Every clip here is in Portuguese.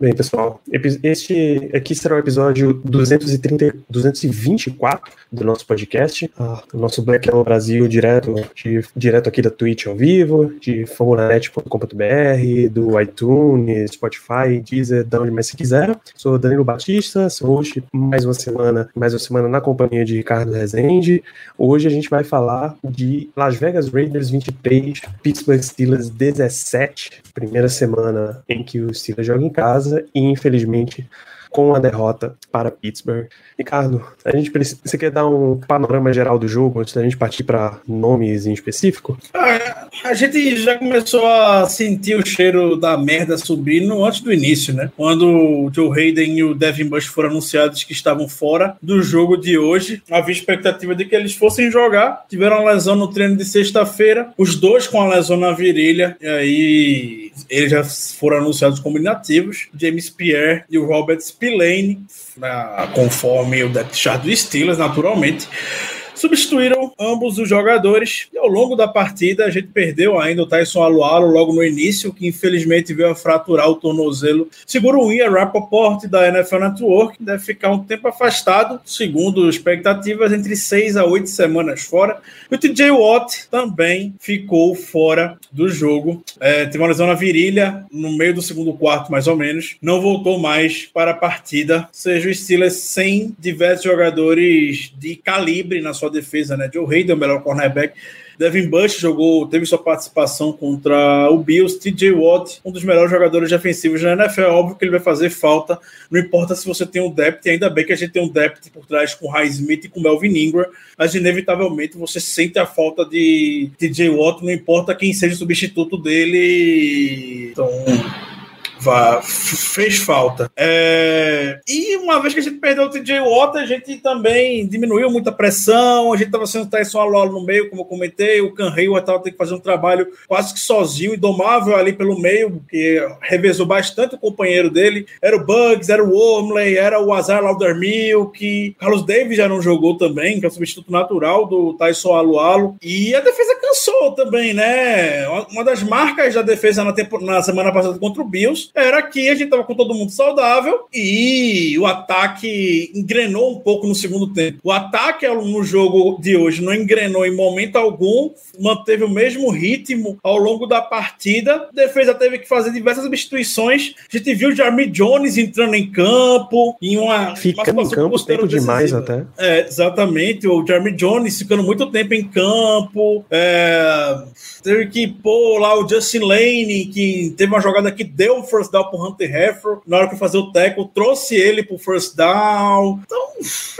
Bem, pessoal, este aqui será o episódio 230, 224 do nosso podcast, ah, o nosso Black Yellow Brasil direto, de, direto aqui da Twitch ao vivo, de famulanet.com.br, do iTunes, Spotify, Deezer, de onde mais se quiser. Sou Danilo Batista, sou host mais uma semana, mais uma semana na companhia de Ricardo Rezende. Hoje a gente vai falar de Las Vegas Raiders 23, Pittsburgh Steelers 17, primeira semana em que o Steelers joga em casa casa e, infelizmente, com a derrota para Pittsburgh. Ricardo, a gente precisa, você quer dar um panorama geral do jogo antes da gente partir para nomes em específico? Ah, a gente já começou a sentir o cheiro da merda subindo antes do início, né? Quando o Joe Hayden e o Devin Bush foram anunciados que estavam fora do jogo de hoje, havia expectativa de que eles fossem jogar. Tiveram uma lesão no treino de sexta-feira, os dois com a lesão na virilha, e aí eles já foram anunciados como inativos. James Pierre e o Robert Spillane, conforme o depth chart do Steelers, naturalmente substituíram ambos os jogadores e ao longo da partida a gente perdeu ainda o Tyson Alualo logo no início, que infelizmente veio a fraturar o tornozelo. Segundo o Ian Rappaport da NFL Network, deve ficar um tempo afastado, segundo expectativas, entre seis a oito semanas fora. E o TJ Watt também ficou fora do jogo. É, teve uma lesão na virilha no meio do segundo quarto, mais ou menos. Não voltou mais para a partida. Ou seja, o Steelers sem diversos jogadores de calibre na sua sua defesa, né? Joe Hayden, o melhor cornerback. Devin Bush jogou, teve sua participação contra o Bills. TJ Watt, um dos melhores jogadores defensivos da NFL. É óbvio que ele vai fazer falta. Não importa se você tem um depth, ainda bem que a gente tem um depth por trás com High Smith e com Melvin Ingram, mas inevitavelmente você sente a falta de TJ Watt, não importa quem seja o substituto dele. Então vá, fez falta. É... E uma vez que a gente perdeu o TJ Watt, a gente também diminuiu muita pressão, a gente estava sendo Tyson Alolo no meio, como eu comentei, o Can Hayward estava tendo que fazer um trabalho quase que sozinho e domável ali pelo meio, porque revezou bastante o companheiro dele, era o Bugs, era o Wormley, era o Azar Laudermilk, Carlos Davis já não jogou também, que é o substituto natural do Tyson Alualo, e a defesa cansou também, né? Uma das marcas da defesa na, tempo, na semana passada contra o Bills era que a gente tava com todo mundo saudável e o ataque engrenou um pouco no segundo tempo. O ataque no jogo de hoje não engrenou em momento algum, manteve o mesmo ritmo ao longo da partida. A defesa teve que fazer diversas substituições. A gente viu o Jarmy Jones entrando em campo, em uma. Ficando em campo tempo demais até. É, exatamente. O Jarmy Jones ficando muito tempo em campo. É, teve que pôr lá o Justin Lane, que teve uma jogada que deu o first down pro Hunter Heffer, na hora que fazer o tackle, trouxe ele pro first down. Então,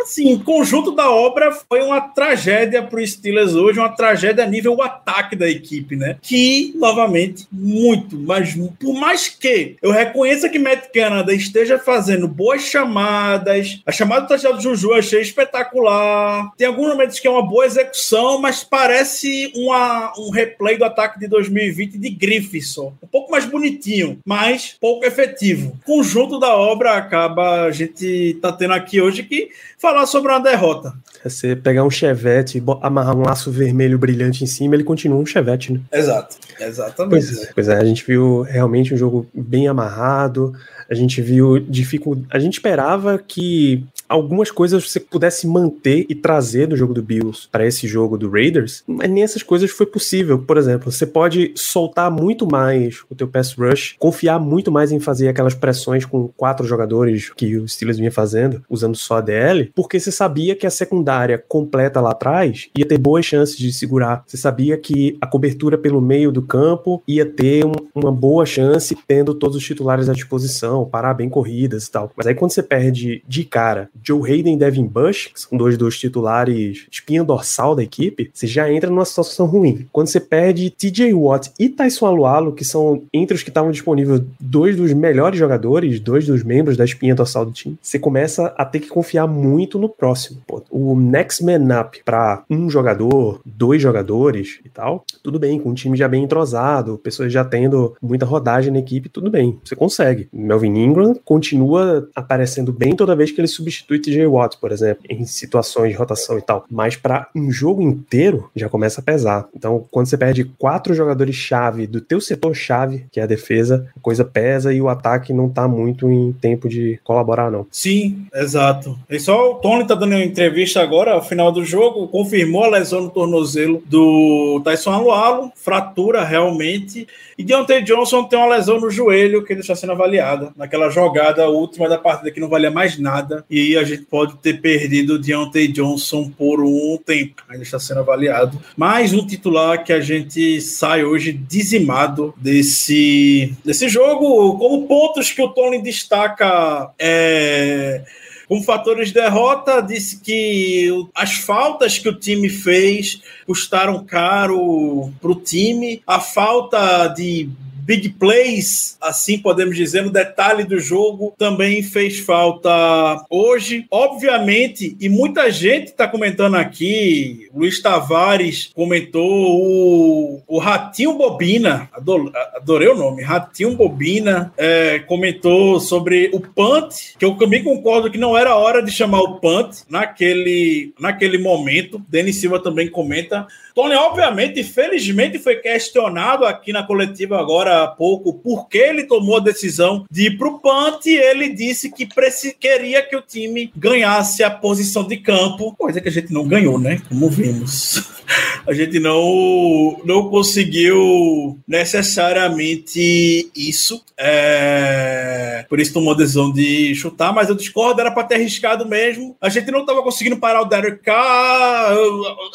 assim, conjunto da obra foi uma tragédia pro Steelers hoje, uma tragédia a nível ataque da equipe, né? Que, novamente, muito, mas por mais que eu reconheça que Matt Canada esteja fazendo boas chamadas, a chamada do touchdown do Juju eu achei espetacular. Tem alguns momentos que é uma boa execução, mas parece uma, um replay do ataque de 2020 de Griffithson. Um pouco mais bonitinho, mas pouco efetivo. O conjunto da obra acaba, a gente tá tendo aqui hoje que falar sobre uma derrota. É você pegar um chevette e amarrar um laço vermelho brilhante em cima, ele continua um chevette, né? Exato, exatamente. Pois, é, pois é, a gente viu realmente um jogo bem amarrado, a gente viu dificuldade. A gente esperava que algumas coisas você pudesse manter e trazer do jogo do Bills para esse jogo do Raiders, mas nem essas coisas foi possível. Por exemplo, você pode soltar muito mais o teu pass rush, confiar muito mais em fazer aquelas pressões com quatro jogadores que o Steelers vinha fazendo, usando só a DL, porque você sabia que a secundária completa lá atrás ia ter boas chances de segurar. Você sabia que a cobertura pelo meio do campo ia ter um, uma boa chance tendo todos os titulares à disposição, parar bem corridas e tal. Mas aí quando você perde de cara Joe Hayden e Devin Bush, que são dois dos titulares espinha dorsal da equipe, você já entra numa situação ruim. Quando você perde TJ Watt e Tyson Alualo, que são entre os que estavam disponíveis dois dos melhores jogadores, dois dos membros da espinha dorsal do time, você começa a ter que confiar muito no próximo. Pô, o next man up para um jogador, dois jogadores e tal, tudo bem, com um time já bem entrosado, pessoas já tendo muita rodagem na equipe, tudo bem, você consegue. Melvin Ingram continua aparecendo bem toda vez que ele substitui TJ Watt, por exemplo, em situações de rotação e tal. Mas para um jogo inteiro já começa a pesar. Então, quando você perde quatro jogadores-chave do teu setor-chave, que é a defesa, a coisa pesa e o ataque não tá muito em tempo de colaborar, não. Sim, exato. E só o Tony tá dando uma entrevista agora, ao final do jogo, confirmou a lesão no tornozelo do Tyson Alualo, fratura realmente. E Deontay Johnson tem uma lesão no joelho que ele está sendo avaliada naquela jogada última da partida que não valia mais nada. E a gente pode ter perdido o Deontay Johnson por um tempo. Ainda está sendo avaliado. Mais um titular que a gente sai hoje dizimado desse, desse jogo. Como pontos que o Tony destaca é como fatores de derrota, disse que as faltas que o time fez custaram caro para o time. A falta de big plays, assim podemos dizer, no detalhe do jogo, também fez falta hoje. Obviamente, e muita gente está comentando aqui, Luiz Tavares comentou o, o Ratinho Bobina, adorei o nome, Ratinho Bobina, é, comentou sobre o punt, que eu também concordo que não era hora de chamar o punt naquele, naquele momento. Denis Silva também comenta. Tony, obviamente, felizmente, foi questionado aqui na coletiva agora há pouco por que ele tomou a decisão de ir para o punt e ele disse que queria que o time ganhasse a posição de campo, coisa que a gente não ganhou, né? Como vimos. A gente não, não conseguiu necessariamente isso. É... Por isso tomou a decisão de chutar, mas eu discordo, era para ter arriscado mesmo. A gente não estava conseguindo parar o Derek Carr,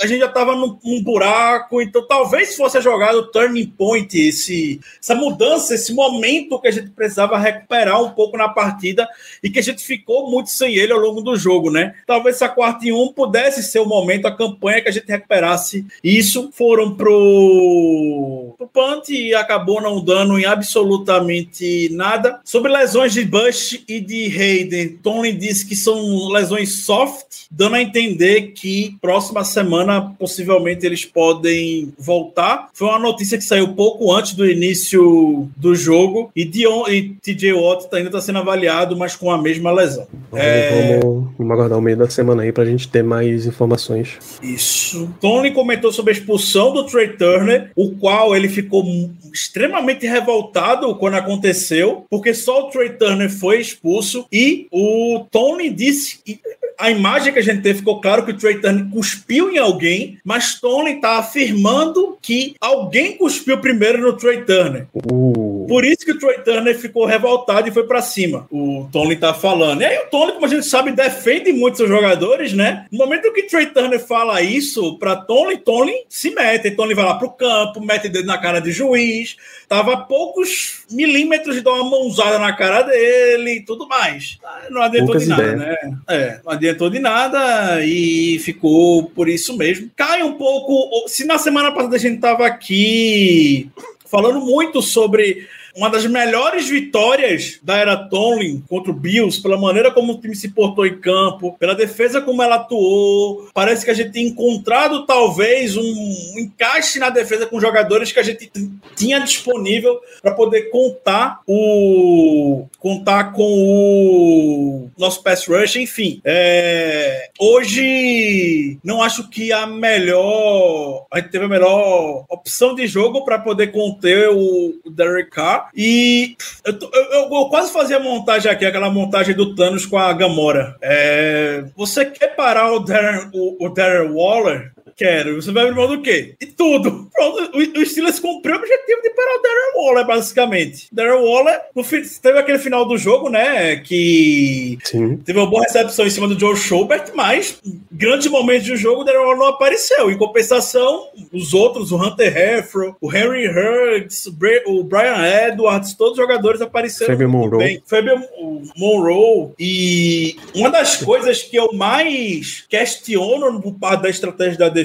a gente já estava num, num buraco, então talvez fosse a jogada o turning point, esse, essa mudança, esse momento que a gente precisava recuperar um pouco na partida e que a gente ficou muito sem ele ao longo do jogo, né? Talvez essa quarta e um pudesse ser o momento, a campanha que a gente recuperasse isso. Foram pro, pro punt e acabou não dando em absolutamente nada. Sobre lesões de Bush e de Hayden, Tony disse que são lesões soft, dando a entender que próxima semana possivelmente eles podem voltar. Foi uma notícia que saiu pouco antes do início do jogo e, Dion, e TJ Watt ainda está sendo avaliado, mas com a mesma lesão. É... Vamos, vamos aguardar o meio da semana aí para a gente ter mais informações. Isso. Tony comentou sobre a expulsão do Trey Turner, o qual ele ficou extremamente revoltado quando aconteceu, porque só o Trey Turner foi expulso e o Tony disse a imagem que a gente teve ficou claro que o Trey Turner cuspiu em alguém, mas Tony está afirmando que alguém cuspiu primeiro no Trey Turner. Uh. Por isso que o Trey Turner ficou revoltado e foi para cima. O Tony tá falando. E aí o Tony, como a gente sabe, defende muito seus jogadores, né? No momento que o Trey Turner fala isso para Tony, Tony se mete. Tony vai lá pro campo, mete dedo na cara de juiz. Tava a poucos milímetros de dar uma mãozada na cara dele e tudo mais. Não adiantou Poucas de nada, ideias. né? É, não adiantou de nada e ficou por isso mesmo. Cai um pouco. Se na semana passada a gente estava aqui falando muito sobre uma das melhores vitórias da era Tomlin contra o Bills, pela maneira como o time se portou em campo, pela defesa como ela atuou. Parece que a gente tem encontrado talvez um encaixe na defesa com jogadores que a gente tinha disponível para poder contar o contar com o nosso pass rush, enfim. É, hoje não acho que a melhor a gente teve a melhor opção de jogo para poder conter o, Derek Carr e eu, eu, eu, quase fazia a montagem aqui, aquela montagem do Thanos com a Gamora. É, você quer parar o Darren, o, o Darren Waller? Quero. Você vai abrir mão do quê? E tudo. Pronto, o, o Steelers cumpriu o objetivo de parar o Darren Waller, basicamente. Darren Waller, no teve aquele final do jogo, né? Que Sim. teve uma boa recepção em cima do Joe Schobert, mas grandes momentos do jogo, o Darren Waller não apareceu. Em compensação, os outros, o Hunter Heffro, o Henry Hurts, o Brian Edwards, todos os jogadores apareceram Fabian Monroe. bem. Fabian Monroe. E uma das coisas que eu mais questiono por parte da estratégia da defesa,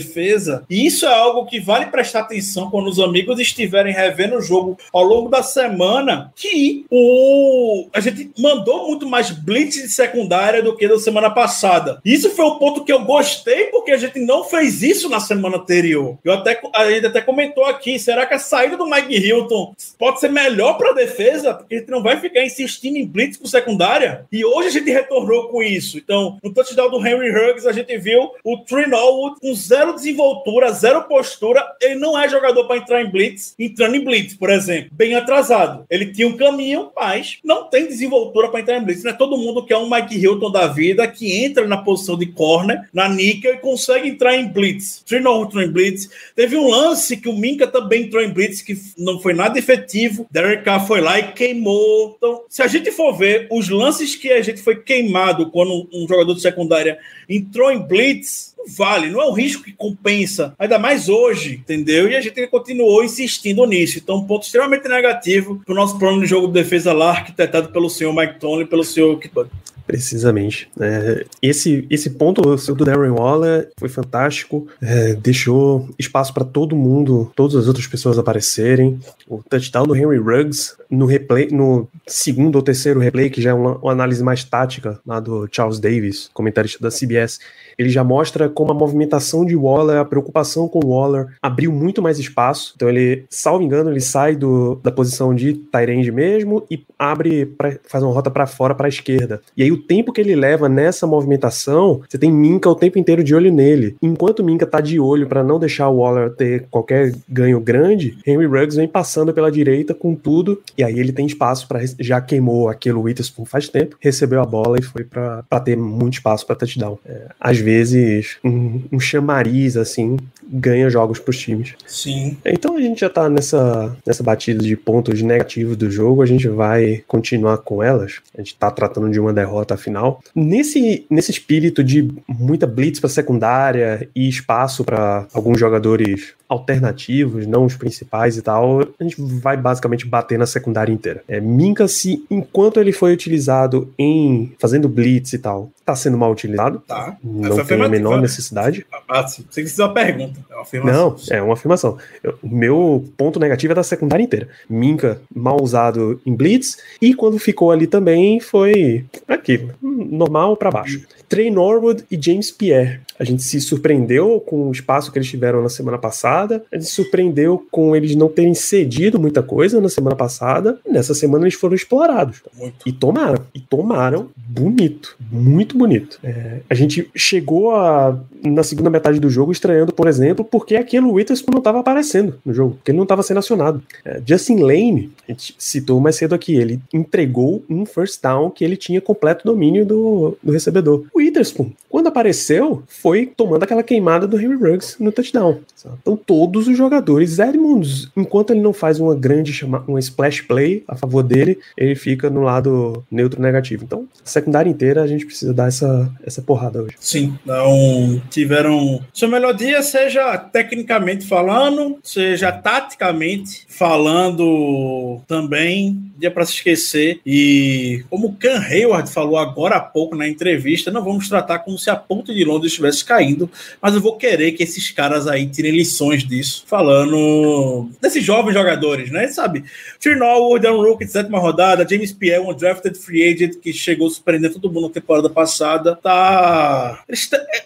e isso é algo que vale prestar atenção quando os amigos estiverem revendo o jogo ao longo da semana, que o a gente mandou muito mais blitz de secundária do que da semana passada. Isso foi um ponto que eu gostei, porque a gente não fez isso na semana anterior. Eu até, a gente até comentou aqui, será que a saída do Mike Hilton pode ser melhor para a defesa? Porque a gente não vai ficar insistindo em blitz com secundária. E hoje a gente retornou com isso. Então, no touchdown do Henry Huggs, a gente viu o Norwood com zero desenvoltura, zero postura. Ele não é jogador para entrar em blitz, entrando em blitz, por exemplo, bem atrasado. Ele tinha um caminho, mas não tem desenvoltura para entrar em blitz. Não é todo mundo que é um Mike Hilton da vida que entra na posição de corner, na níquel e consegue entrar em blitz. Norwood entrou em blitz. Teve um lance que o Minka também entrou em blitz, que não foi nada efetivo. Derek Carr foi lá e queimou. Então, se a gente for ver os lances que a gente foi queimado quando um jogador de secundária entrou em blitz, vale, não é um risco que compensa, ainda mais hoje, entendeu? E a gente continuou insistindo nisso. Então, um ponto extremamente negativo para o nosso plano de jogo de defesa lá, arquitetado pelo senhor Mike Tony e pelo senhor Kitbud. Precisamente. É, esse, esse ponto do Darren Waller foi fantástico, é, deixou espaço para todo mundo, todas as outras pessoas aparecerem. O touchdown do Henry Ruggs no replay, no segundo ou terceiro replay, que já é uma, uma análise mais tática lá do Charles Davis, comentarista da CBS, ele já mostra como a movimentação de Waller, a preocupação com Waller, abriu muito mais espaço. Então ele, salvo engano, ele sai do, da posição de Tyrande mesmo e abre, pra, faz uma rota para fora, para a esquerda. E aí o tempo que ele leva nessa movimentação, você tem Minka o tempo inteiro de olho nele. Enquanto Minka tá de olho para não deixar o Waller ter qualquer ganho grande, Henry Ruggs vem passando pela direita com tudo e aí ele tem espaço para já queimou aquilo Witherspoon faz tempo, recebeu a bola e foi para ter muito espaço para touchdown. É, às vezes um, um chamariz assim ganha jogos para os times. Sim. Então a gente já tá nessa, nessa batida de pontos negativos do jogo, a gente vai continuar com elas. A gente tá tratando de uma derrota final. Nesse, nesse espírito de muita blitz para secundária e espaço para alguns jogadores alternativos, não os principais e tal, a gente vai basicamente bater na secundária inteira. É, Minka, se enquanto ele foi utilizado em fazendo blitz e tal, tá sendo mal utilizado. Tá. Não tem a menor necessidade. Ah, sim. Você precisa uma pergunta. É uma afirmação. Não, é uma afirmação. O meu ponto negativo é da secundária inteira. Minka mal usado em blitz e quando ficou ali também foi aqui, normal para baixo. Trey Norwood e James Pierre. A gente se surpreendeu com o espaço que eles tiveram na semana passada. A gente se surpreendeu com eles não terem cedido muita coisa na semana passada. Nessa semana eles foram explorados. Muito. E tomaram. E tomaram bonito. Muito bonito. É, a gente chegou a, na segunda metade do jogo estranhando, por exemplo, porque aquele Witherspoon não estava aparecendo no jogo. Porque ele não estava sendo acionado. É, Justin Lane, a gente citou mais cedo aqui, ele entregou um first down que ele tinha completo domínio do, do recebedor. O Witherspoon, quando apareceu, foi tomando aquela queimada do Henry Ruggs no touchdown. Então todos os jogadores, Edmonds, enquanto ele não faz uma grande chama, uma splash play a favor dele, ele fica no lado neutro negativo. Então, a secundária inteira a gente precisa dar essa, essa porrada hoje. Sim, não tiveram seu melhor dia, seja tecnicamente falando, seja taticamente falando também, dia para se esquecer. E como Ken Hayward falou agora há pouco na entrevista, não vamos tratar como se a ponte de Londres estivesse caindo, mas eu vou querer que esses caras aí tirem lições disso, falando desses jovens jogadores, né? Sabe? Chernow, Dan Rook de sétima rodada, James Pierre, um drafted free agent que chegou surpreendendo todo mundo na temporada passada, tá.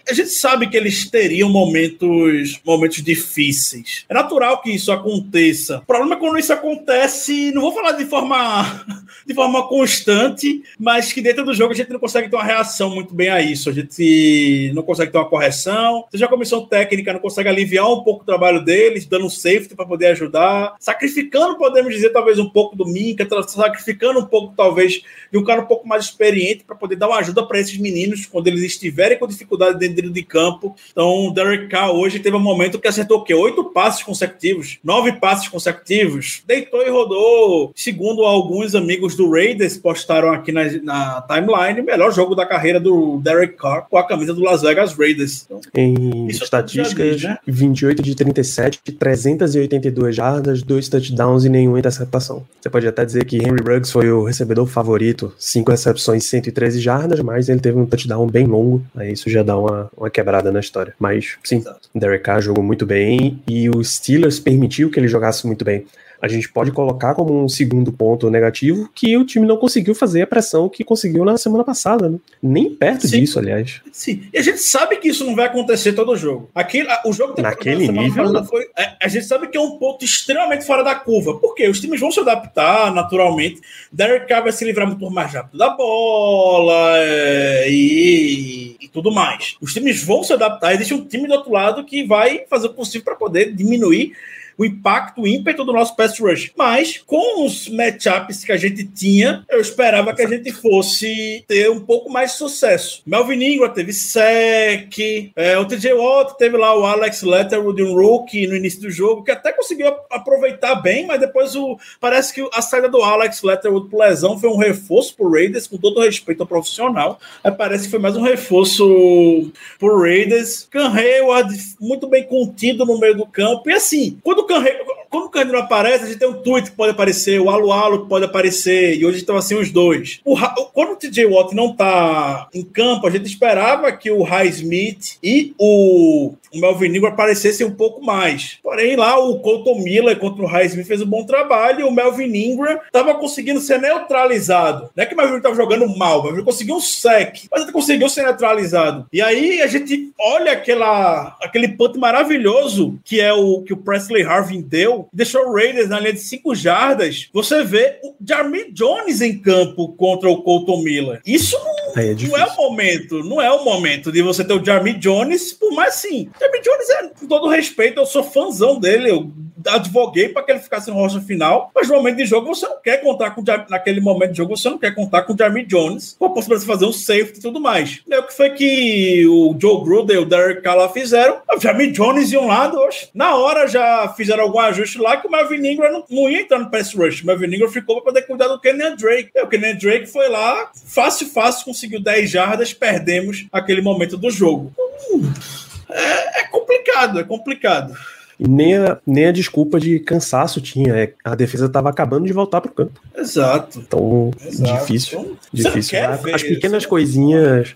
A gente sabe que eles teriam momentos, momentos difíceis. É natural que isso aconteça. O problema é quando isso acontece, não vou falar de forma, de forma constante, mas que dentro do jogo a gente não consegue ter uma reação muito bem a isso. A gente não consegue ter uma correção, seja a comissão técnica não consegue aliviar um pouco o trabalho deles, dando um safety para poder ajudar, sacrificando, podemos dizer, talvez um pouco do Minka, sacrificando um pouco, talvez, de um cara um pouco mais experiente para poder dar uma ajuda para esses meninos quando eles estiverem com dificuldade dentro de campo. Então, o Derek Carr hoje teve um momento que acertou o quê? Oito passes consecutivos, nove passes consecutivos, deitou e rodou. Segundo alguns amigos do Raiders postaram aqui na, na timeline, melhor jogo da carreira do Derek Carr com a camisa do Las Vegas Raiders. Então, em estatísticas, diz, né? 28 de 37, 382 jardas, dois touchdowns e nenhuma interceptação. Você pode até dizer que Henry Ruggs foi o recebedor favorito, cinco recepções, 113 jardas, mas ele teve um touchdown bem longo, aí isso já dá uma, uma quebrada na história. Mas, sim, Derek Carr jogou muito bem e o Steelers permitiu que ele jogasse muito bem a gente pode colocar como um segundo ponto negativo que o time não conseguiu fazer a pressão que conseguiu na semana passada, né? Nem perto Sim. disso, aliás. Sim, e a gente sabe que isso não vai acontecer todo jogo. Aqui, o jogo Naquele nível. Foi, é, a gente sabe que é um ponto extremamente fora da curva. Por quê? Os times vão se adaptar naturalmente. Derek Carr vai se livrar muito mais rápido da bola é, e, e tudo mais. Os times vão se adaptar. Existe um time do outro lado que vai fazer o possível para poder diminuir o impacto, o ímpeto do nosso pass rush. Mas com os matchups que a gente tinha, eu esperava que a gente fosse ter um pouco mais de sucesso. Melvin Ingram teve sec, é, o TJ Watt teve lá o Alex Letterwood, um rookie no início do jogo, que até conseguiu aproveitar bem, mas depois o, parece que a saída do Alex Letterwood por lesão foi um reforço pro Raiders, com todo respeito ao profissional. Aí parece que foi mais um reforço pro Raiders. Can Hayward muito bem contido no meio do campo. E assim, quando o Can, quando o Can não aparece, a gente tem um tweet que pode aparecer, o Alu Alu que pode aparecer, e hoje estão assim os dois. O, quando o TJ Watt não tá em campo, a gente esperava que o High Smith e o, o Melvin Ingram aparecessem um pouco mais. Porém, lá o Colton Miller contra o High Smith fez um bom trabalho e o Melvin Ingram estava conseguindo ser neutralizado. Não é que o Melvin estava jogando mal, mas ele conseguiu um sec, mas ele conseguiu ser neutralizado. E aí a gente olha aquela, aquele ponto maravilhoso que é o que o Presley Harvin deu, deixou o Raiders na linha de 5 jardas. Você vê o Jarmy Jones em campo contra o Colton Miller. Isso não é, não é, o momento, não é o momento de você ter o Jarmy Jones, por mais sim. Jarmy Jones é, com todo respeito, eu sou fãzão dele, eu advoguei para que ele ficasse em rocha final, mas no momento de jogo você não quer contar com naquele momento de jogo você não quer contar com o Jeremy Jones com a possibilidade de fazer um safety e tudo mais. E o que foi que o Joe Gruden e o Derek Carr fizeram? O Jeremy Jones de um lado, oxe, na hora já fizeram algum ajuste lá que o Melvin Ingram não, não ia entrar no pass rush. O Melvin Ingram ficou para poder cuidar do Kenny Drake. E o Kenny Drake foi lá, fácil, fácil, conseguiu 10 jardas, perdemos aquele momento do jogo. Hum, é, é complicado, é complicado. E nem a, nem a desculpa de cansaço tinha. É, a defesa estava acabando de voltar para o campo. Exato. Então, Exato. difícil. Então, difícil. As pequenas coisinhas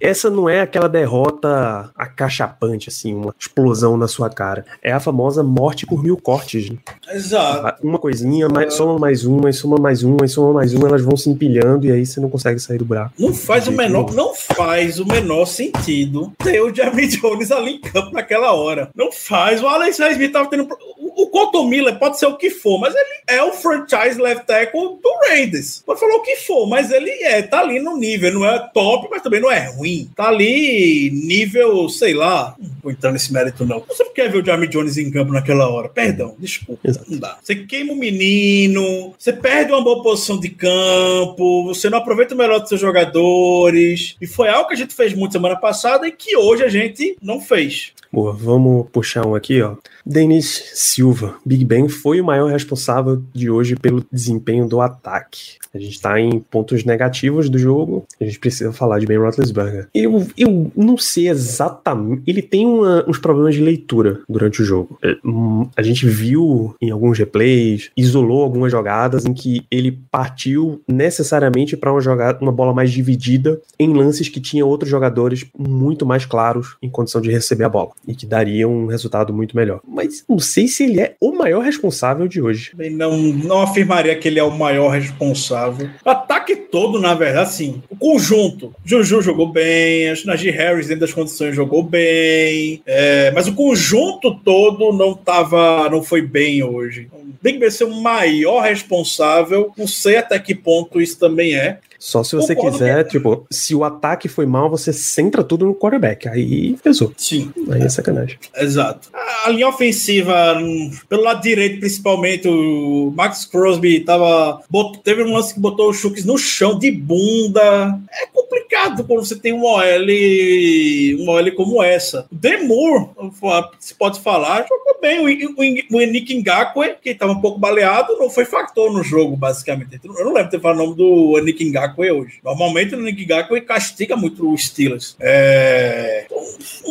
essa não é aquela derrota acachapante, assim, uma explosão na sua cara. É a famosa morte por mil cortes. Né? Exato. Uma coisinha, mais, soma mais uma, soma mais uma, soma mais uma, elas vão se empilhando e aí você não consegue sair do buraco. Não faz o menor, não faz o menor sentido ter o Jeremy Jones ali em campo naquela hora. Não faz. O Alex Smith tava tendo. O, o Colton Miller pode ser o que for, mas ele é o franchise left tackle do Raiders. Pode falar o que for, mas ele é, tá ali no nível. Não é top, mas também não é ruim. Tá ali nível, sei lá. Não vou entrar nesse mérito, não. Você quer ver o Jamie Jones em campo naquela hora? Perdão, desculpa. Exato. Não dá. Você queima o menino, você perde uma boa posição de campo, você não aproveita o melhor dos seus jogadores. E foi algo que a gente fez muito semana passada e que hoje a gente não fez. Boa, vamos puxar um aqui, ó. Denis Silva, Big Ben foi o maior responsável de hoje pelo desempenho do ataque. A gente está em pontos negativos do jogo, a gente precisa falar de Ben Roethlisberger. Eu, eu não sei exatamente. Ele tem uma, uns problemas de leitura durante o jogo. É, hum, a gente viu em alguns replays, isolou algumas jogadas em que ele partiu necessariamente para uma uma bola mais dividida em lances que tinha outros jogadores muito mais claros em condição de receber a bola e que daria um resultado muito melhor. Mas não sei se ele é o maior responsável de hoje. Não, não afirmaria que ele é o maior responsável. O ataque todo, na verdade, sim. O conjunto. Juju jogou bem, a Najee Harris, dentro das condições, jogou bem. É, mas o conjunto todo não tava, não foi bem hoje. Big Ben ser o maior responsável, não sei até que ponto isso também é. Só se você Concordo quiser, que- tipo, se o ataque foi mal, você centra tudo no quarterback. Aí pesou. Sim. Aí é sacanagem. Exato. A linha ofensiva, pelo lado direito, principalmente, o Max Crosby tava, teve um lance que botou o Chucks no chão de bunda. É complicado quando você tem uma OL, uma OL como essa. O Demur, se pode falar, jogou bem. O, o, o Nick Ngakwe, que estava um pouco baleado, não foi fator no jogo, basicamente. Eu não lembro de ter falado o nome do Nick Ngakwe hoje. Normalmente o Ngakwe castiga muito os Steelers. É...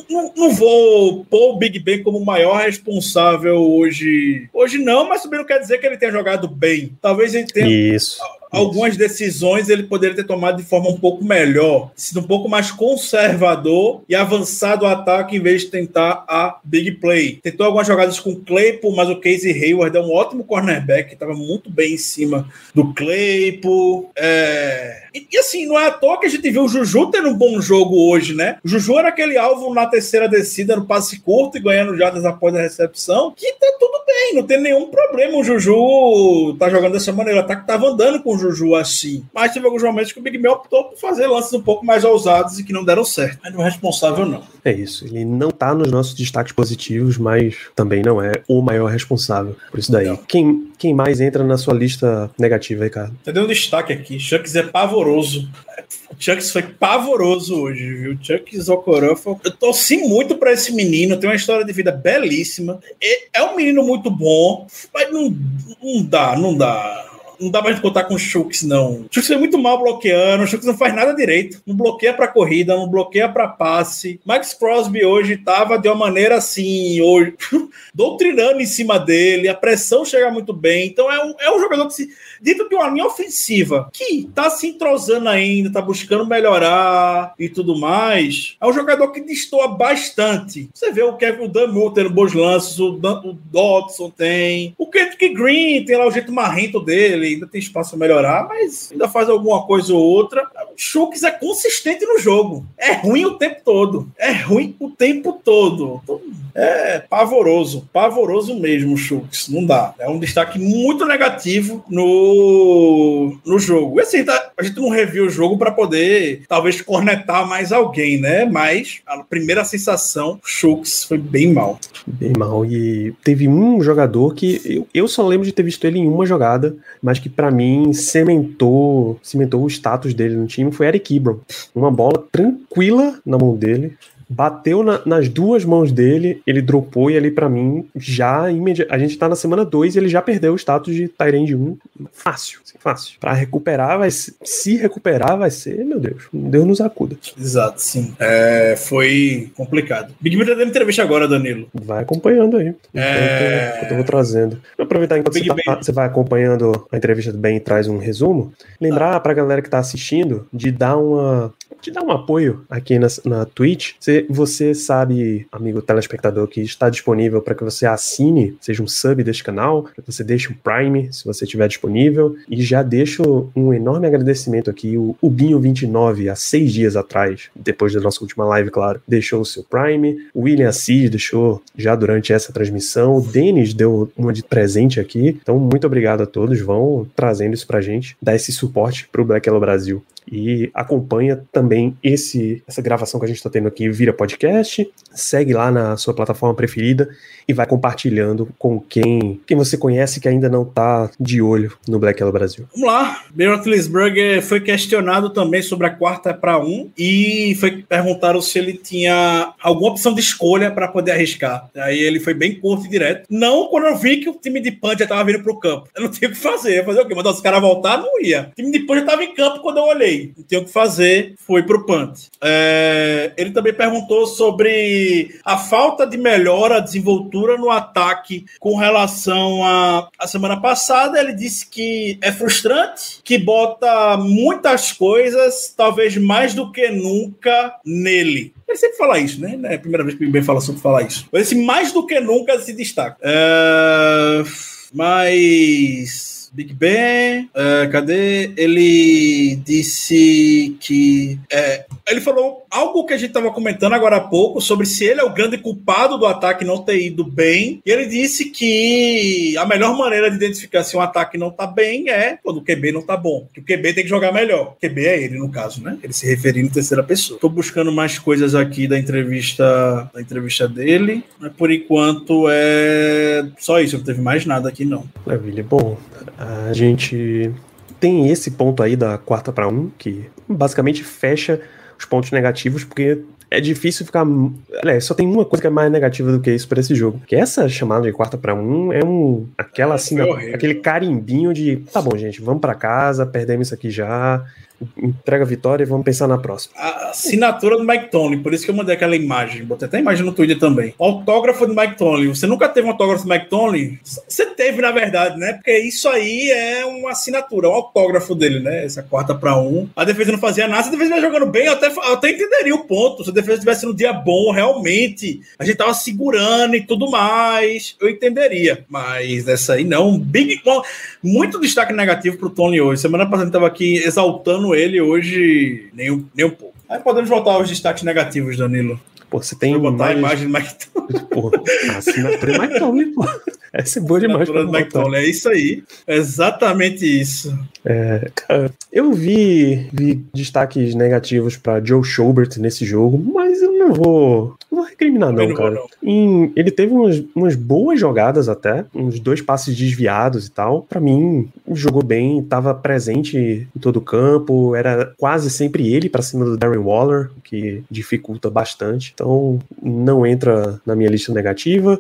Não, não vou pôr o Big Ben como o maior responsável hoje. Hoje não, mas também não quer dizer que ele tenha jogado bem. Talvez ele tenha Isso. Algumas decisões ele poderia ter tomado de forma um pouco melhor, sido um pouco mais conservador e avançado o ataque em vez de tentar a big play. Tentou algumas jogadas com o Claypool, mas o Casey Hayward é um ótimo cornerback, estava muito bem em cima do Claypool. É... E, e, assim, não é à toa que a gente viu o Juju tendo um bom jogo hoje, né? O Juju era aquele alvo na terceira descida, no passe curto e ganhando jardas após a recepção, que tá tudo bem, não tem nenhum problema. O Juju tá jogando dessa maneira, o ataque tava andando com o Juju assim. Mas teve alguns momentos que o Big Ben optou por fazer lances um pouco mais ousados e que não deram certo. Mas não é responsável, não. É isso. Ele não tá nos nossos destaques positivos, mas também não é o maior responsável por isso daí. Quem, quem mais entra na sua lista negativa, Ricardo? Eu dei um destaque aqui. Chucks é pavoroso. Chucks foi pavoroso hoje, viu? Chucks Okorafa. Eu torci muito pra esse menino. Tem uma história de vida belíssima. É um menino muito bom, mas não, não dá, não dá não dá gente contar com o Chucks, não. O Chucks é muito mal bloqueando, o Chucks não faz nada direito. Não bloqueia pra corrida, não bloqueia pra passe. Max Crosby hoje tava de uma maneira assim, hoje, doutrinando em cima dele, a pressão chega muito bem. Então é um, é um jogador que se. Dentro de uma linha ofensiva que tá se entrosando ainda, tá buscando melhorar e tudo mais, é um jogador que destoa bastante. Você vê o Kevin o tendo bons lances, o, Dan, o Dodson tem, o Kendrick Green tem lá o jeito marrento dele, ainda tem espaço para melhorar, mas ainda faz alguma coisa ou outra. Chucks é consistente no jogo. É ruim o tempo todo. É ruim o tempo todo. É pavoroso. Pavoroso mesmo Chucks. Não dá. É um destaque muito negativo no, no jogo. E assim, tá, a gente não reviu o jogo para poder, talvez, cornetar mais alguém, né? Mas a primeira sensação, Chucks foi bem mal. Bem mal. E teve um jogador que eu, eu só lembro de ter visto ele em uma jogada, mas que para mim cimentou, cimentou o status dele no time foi Eric Ebron. Uma bola tranquila na mão dele, bateu na, nas duas mãos dele, ele dropou e ali para mim já imediatamente. A gente tá na semana 2 e ele já perdeu o status de Tyrande 1. Fácil, assim, fácil. Para recuperar, vai se, se recuperar, vai ser, meu Deus, Deus nos acuda. Exato, sim. É, foi complicado. Big Ben tá dando entrevista agora, Danilo. Vai acompanhando aí. É... Enquanto eu vou trazendo. Vou aproveitar enquanto você, tá, você, vai acompanhando a entrevista do Ben e traz um resumo. Lembrar ah. pra galera que tá assistindo de dar uma de dar um apoio aqui na, na Twitch. Você, você sabe, amigo telespectador, que está disponível para que você assine, seja um sub deste canal, para que você deixe um Prime, se você tiver disponível. E já deixo um enorme agradecimento aqui. O Ubinho29, há seis dias atrás, depois da nossa última live, claro, deixou o seu Prime. O William Assis deixou já durante essa transmissão. O Denis deu uma de presente aqui. Então, muito obrigado a todos. Vão trazendo isso pra gente, dar esse suporte pro Black Hello Brasil e acompanha também esse essa gravação que a gente está tendo aqui vira podcast, segue lá na sua plataforma preferida e vai compartilhando com quem quem você conhece que ainda não está de olho no Black Hello Brasil. Vamos lá, Ben Roethlisberger foi questionado também sobre a quarta para um e foi perguntaram se ele tinha alguma opção de escolha para poder arriscar. Aí ele foi bem curto e direto. Não quando eu vi que o time de punch já estava vindo pro campo. Eu não tinha o que fazer. Fazer o quê? Mandar os caras voltar? Não ia. O time de punch já estava em campo quando eu olhei não tinha o que fazer, foi pro punt. É, ele também perguntou sobre a falta de melhora, desenvoltura no ataque com relação à a, a semana passada. Ele disse que é frustrante, que bota muitas coisas, talvez mais do que nunca, nele. Ele sempre fala isso, né? É a primeira vez que o Ben fala sobre falar isso. Mas mais do que nunca se destaca. É... Mas Big Ben, é, cadê? Ele disse que. É, ele falou algo que a gente estava comentando agora há pouco sobre se ele é o grande culpado do ataque não ter ido bem. E ele disse que a melhor maneira de identificar se um ataque não tá bem é quando o QB não tá bom. Que o QB tem que jogar melhor. O QB é ele, no caso, né? Ele se referindo em terceira pessoa. Tô buscando mais coisas aqui da entrevista, da entrevista dele, mas por enquanto é só isso. Não teve mais nada aqui, não. Maravilha. Bom, a gente tem esse ponto aí da quarta para um, que basicamente fecha os pontos negativos, porque é difícil ficar. Aliás, só tem uma coisa que é mais negativa do que isso para esse jogo. Que essa chamada de quarta para um é um. aquela assim, aquele carimbinho de. Tá bom, gente, vamos para casa, perdemos isso aqui já entrega a vitória e vamos pensar na próxima. A assinatura do Mike Tony, por isso que eu mandei aquela imagem. Botei até a imagem no Twitter também. Autógrafo do Mike Tony. Você nunca teve um autógrafo do Mike Tony? Você teve, na verdade, né? Porque isso aí é uma assinatura, um autógrafo dele, né? Essa quarta para um. A defesa não fazia nada, se a defesa vai jogando bem, eu até, eu até entenderia o ponto. Se a defesa tivesse no dia bom, realmente, a gente tava segurando e tudo mais, eu entenderia. Mas essa aí não. Big, muito destaque negativo pro Tony hoje. Semana passada gente tava aqui exaltando ele hoje nem um, nem um pouco. Aí podemos voltar aos destaques negativos, Danilo. Pô, você tem botar mais... a imagem do McTominay. Pô, a assinatura do McTominay, pô. Essa é boa demais. McTominay, é isso aí. É exatamente isso. É, cara, eu vi, vi destaques negativos para Joe Schobert nesse jogo, mas eu não vou, não vou recriminar, não, não cara. Não. Em, ele teve umas, umas boas jogadas até, uns dois passes desviados e tal. Para mim, jogou bem, estava presente em todo o campo, era quase sempre ele para cima do Darren Waller, que dificulta bastante. Então, não entra na minha lista negativa.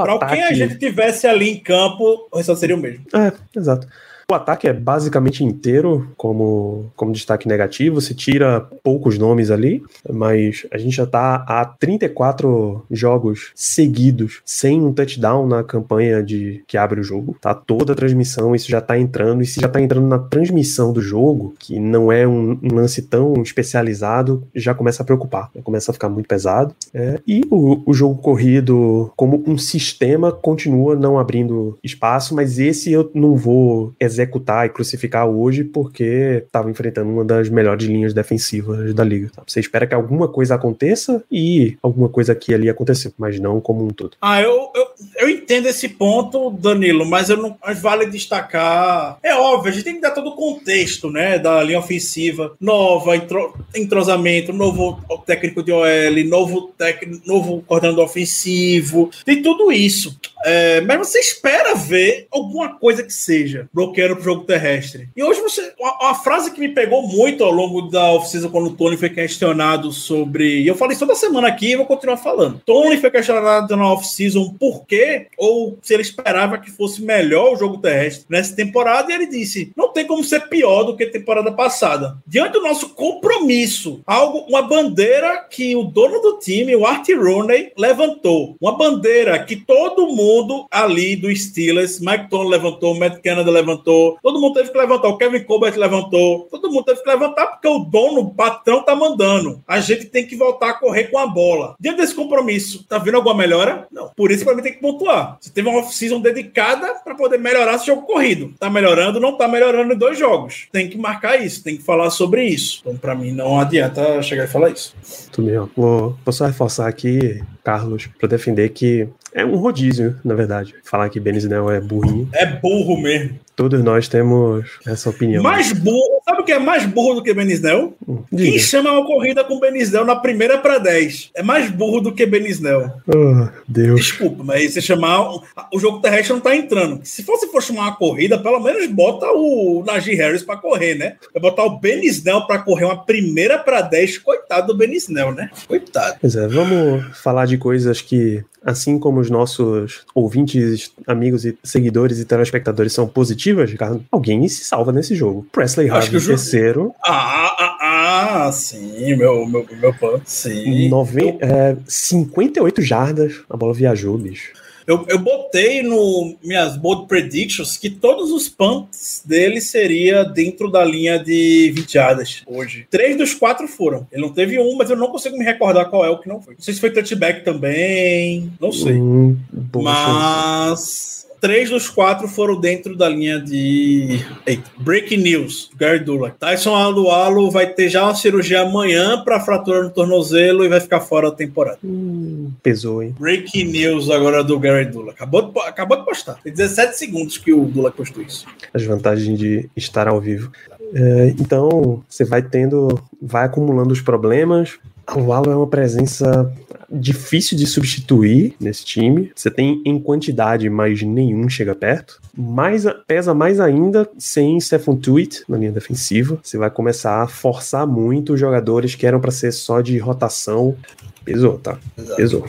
Para ataque... quem a gente tivesse ali em campo, o resultado seria o mesmo. É, exato. O ataque é basicamente inteiro como, como destaque negativo, você tira poucos nomes ali, mas a gente já tá há 34 jogos seguidos sem um touchdown na campanha de que abre o jogo. Tá toda a transmissão, isso já tá entrando, e se já tá entrando na transmissão do jogo, que não é um, um lance tão especializado, já começa a preocupar, já começa a ficar muito pesado. É, e o, o jogo corrido, como um sistema, continua não abrindo espaço, mas esse eu não vou executar executar e crucificar hoje porque estava enfrentando uma das melhores linhas defensivas da liga. Você espera que alguma coisa aconteça e alguma coisa aqui ali aconteceu, mas não como um todo. Ah, eu, eu, eu entendo esse ponto, Danilo, mas eu não mas vale destacar. É óbvio, a gente tem que dar todo o contexto, né, da linha ofensiva nova, entro, entrosamento, novo técnico de OL, novo técnico, novo coordenador ofensivo, tem tudo isso. É, mas você espera ver alguma coisa que seja bloqueando pro jogo terrestre. E hoje você. Uma, uma frase que me pegou muito ao longo da oficina quando o Tony foi questionado sobre. E eu falei toda semana aqui e vou continuar falando. Tony foi questionado na off-season por quê, ou se ele esperava que fosse melhor o jogo terrestre nessa temporada, e ele disse: não tem como ser pior do que a temporada passada. Diante do nosso compromisso, algo, uma bandeira que o dono do time, o Art Rooney, levantou. Uma bandeira que todo mundo mundo ali do Steelers. Mike Tony levantou, Matt Canada levantou, todo mundo teve que levantar. O Kevin Colbert levantou, todo mundo teve que levantar porque o dono, o patrão, tá mandando. A gente tem que voltar a correr com a bola. Diante desse compromisso, tá vendo alguma melhora? Não. Por isso, para mim, tem que pontuar. Você teve uma off-season dedicada para poder melhorar esse jogo corrido. Tá melhorando, não tá melhorando em dois jogos. Tem que marcar isso, tem que falar sobre isso. Então, para mim, não adianta chegar e falar isso. Tudo bem, vou, vou só reforçar aqui, Carlos, para defender que é um rodízio, na verdade. Falar que Benisnel é burrinho. É burro mesmo. Todos nós temos essa opinião. Mais burro, sabe o que é mais burro do que Benisnel? Hum, Quem chama uma corrida com Benisnel na primeira para 10 é mais burro do que Benisnel. Oh, Deus. Desculpa, mas você chamar. O jogo terrestre não tá entrando. Se fosse for chamar uma corrida, pelo menos bota o Najee Harris para correr, né? Vai botar o Benisnel para correr uma primeira para 10. Coitado do Benisnel, né? Coitado. Pois é, vamos falar de coisas que, assim como os nossos ouvintes, amigos e seguidores e telespectadores são positivos positivas, Ricardo, alguém se salva nesse jogo. Presley Harvey, o terceiro. Ah, ah, ah, sim, meu, meu, meu pan. Sim. Nove... É, 58 jardas, a bola viajou, bicho. Eu, eu botei no minhas bold predictions que todos os punts dele seria dentro da linha de 20 jardas hoje. Três dos quatro foram. Ele não teve um, mas eu não consigo me recordar qual é o que não foi. Não sei se foi touchback também, não sei. Hum, mas três dos quatro foram dentro da linha de. Eita, breaking news: Gary Dulac. Tyson Alualo vai ter já uma cirurgia amanhã para fratura no tornozelo e vai ficar fora da temporada. Hum, pesou, hein? Breaking news agora do Gary Dulac. Acabou de, acabou de postar. Tem 17 segundos que o Dulac postou isso. As vantagens de estar ao vivo. É, então, você vai tendo, vai acumulando os problemas. O é uma presença difícil de substituir nesse time. Você tem em quantidade, mas nenhum chega perto. Mais, pesa mais ainda sem Stephen Tweet na linha defensiva. Você vai começar a forçar muito os jogadores que eram para ser só de rotação. Pesou, tá? Exato. Pesou.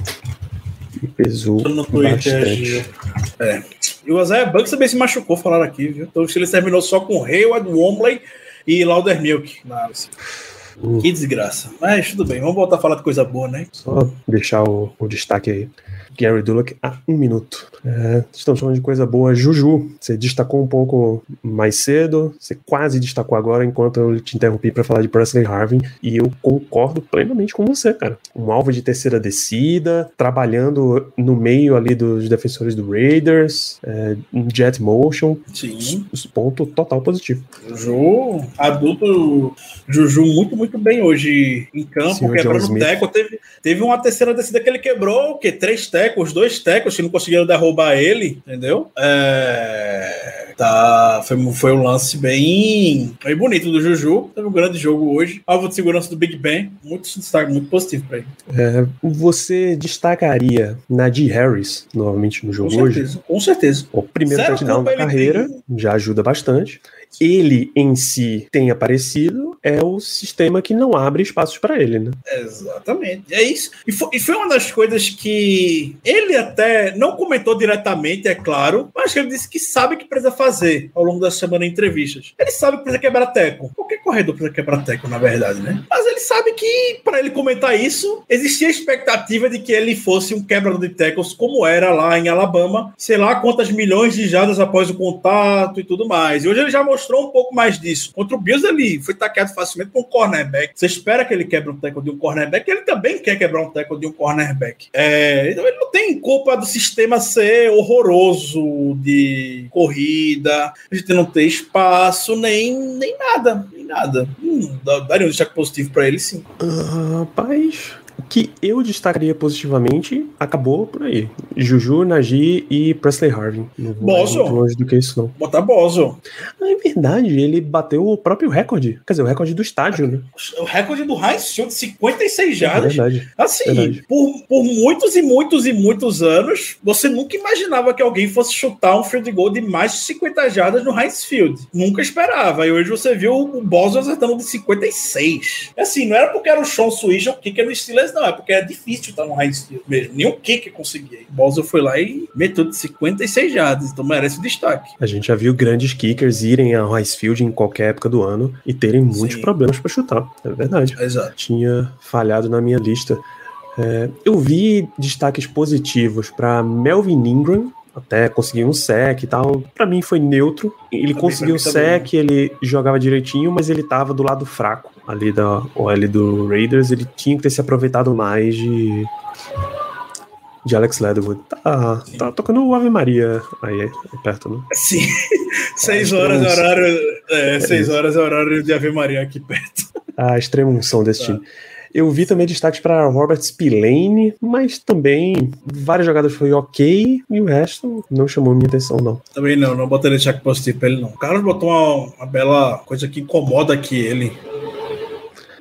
Pesou bastante. É. E o Isaiah Bucks também se machucou, falaram aqui, viu? Então o Steelers terminou só com Hayward, Wombley e Laudermilk na Uh. Que desgraça. Mas tudo bem, vamos voltar a falar de coisa boa, né? Só deixar o, o destaque aí. Gary Dulac a um minuto. É, estamos falando de coisa boa. Juju, você destacou um pouco mais cedo, você quase destacou agora enquanto eu te interrompi para falar de Presley Harvin, e eu concordo plenamente com você, cara. Um alvo de terceira descida, trabalhando no meio ali dos defensores do Raiders, é, um jet motion. Sim. Ponto total positivo. Juju, adulto, Juju muito, muito bem hoje em campo, Senhor quebrando teco. Teve, teve uma terceira descida que ele quebrou, o quê? Três tecos, dois tecos que não conseguiram derrubar ele, entendeu? É, tá, foi, foi um lance bem, bem bonito do Juju. Teve um grande jogo hoje. Alvo de segurança do Big Ben, muito destaque, muito positivo para ele. É, você destacaria Nadir Harris novamente no jogo com certeza, hoje? Com certeza. O primeiro touchdown da carreira tem... já ajuda bastante ele em si tem aparecido, é o sistema que não abre espaços para ele, né? Exatamente. É isso. E foi, e foi, uma das coisas que ele até não comentou diretamente, é claro, mas ele disse que sabe que precisa fazer ao longo da semana em entrevistas. Ele sabe que precisa quebrar teco. Qualquer corredor precisa quebrar teco, na verdade, né? Mas ele sabe que, para ele comentar isso, existia a expectativa de que ele fosse um quebrador de tecos, como era lá em Alabama, sei lá quantas milhões de jardas após o contato e tudo mais. E hoje ele já mostrou mostrou um pouco mais disso. Contra o Bills, ele foi taqueado facilmente com um cornerback. Você espera que ele quebre um tackle de um cornerback, ele também quer quebrar um tackle de um cornerback. É, então ele não tem culpa do sistema ser horroroso de corrida, a gente não ter espaço, nem, nem nada. Nem nada. Hum, daria um destaque positivo para ele, sim. Uh, rapaz, que eu destacaria positivamente acabou por aí. Juju, Najee e Presley Harvin. Não vou Bozo. muito longe do que isso, não. Botar Bozo. Ah, é verdade, ele bateu o próprio recorde. Quer dizer, o recorde do estádio, né? O recorde do High School de 56 jardas. É verdade. Assim, verdade. Por, por muitos e muitos e muitos anos, você nunca imaginava que alguém fosse chutar um field goal de mais de 50 jardas no Heinz Field. Nunca esperava. E hoje você viu o Bozo acertando de 56. Assim, não era porque era o Sean Swisher, o kicker do Steelers, não. É porque é difícil estar no Heinz Field mesmo. Nenhum kicker conseguia. O Bozo foi lá e meteu de 56 jardas. Então merece destaque. A gente já viu grandes kickers irem a Rice Field em qualquer época do ano e terem muitos Sim. problemas para chutar. É verdade. Exato. Tinha falhado na minha lista. É, eu vi destaques positivos para Melvin Ingram, até conseguiu um sec e tal. Para mim foi neutro. Ele Também conseguiu também. sec, ele jogava direitinho, mas ele tava do lado fraco ali da OL do Raiders. Ele tinha que ter se aproveitado mais de de Alex Leatherwood. Tá, tá tocando o Ave Maria aí, aí perto, né? Sim. seis É, horas é horário. É, seis isso. horas é horário de Ave Maria aqui perto. A extrema unção desse Tá. time. Eu vi também destaques para Robert Spillane, mas também várias jogadas foi ok e o resto não chamou minha atenção, não. Também não, não botaria destaque positivo pra ele, não. O Carlos botou uma, uma bela coisa que incomoda aqui ele.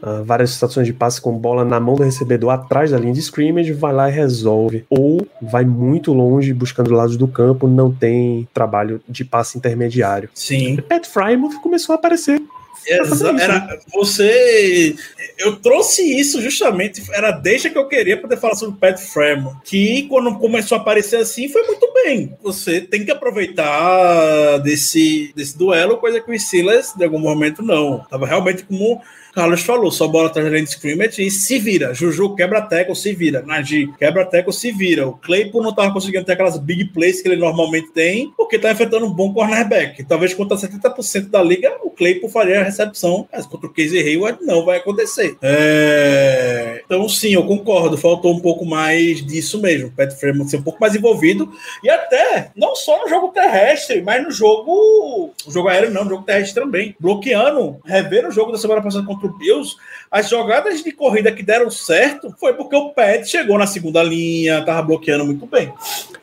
Ah, várias situações de passe com bola na mão do recebedor atrás da linha de scrimmage, vai lá e resolve. Ou vai muito longe buscando lados do campo, não tem trabalho de passe intermediário. Sim. Pat Frymouth começou a aparecer. Exa era, você. Eu trouxe isso justamente. Era deixa que eu queria poder falar sobre o Pat Fremont. Que quando começou a aparecer assim, foi muito bem. Você tem que aproveitar desse, desse duelo, coisa que o Silas, de algum momento, não. Tava realmente como Carlos falou, só bola atrás da linha de scrimmage e se vira. Juju quebra teco, se vira. Nagy quebra teco, se vira. O Claypool não tava conseguindo ter aquelas big plays que ele normalmente tem, porque tá enfrentando um bom cornerback. Talvez contra 70% da liga, o Claypool faria a recepção, mas contra o Casey Hayward não vai acontecer. É... Então, sim, eu concordo. Faltou um pouco mais disso mesmo. O Pat Fremont ser um pouco mais envolvido. E até, não só no jogo terrestre, mas no jogo. O jogo aéreo não, no jogo terrestre também. Bloqueando, rever o jogo da semana passada contra o Bills, as jogadas de corrida que deram certo foi porque o Pat chegou na segunda linha, tava bloqueando muito bem.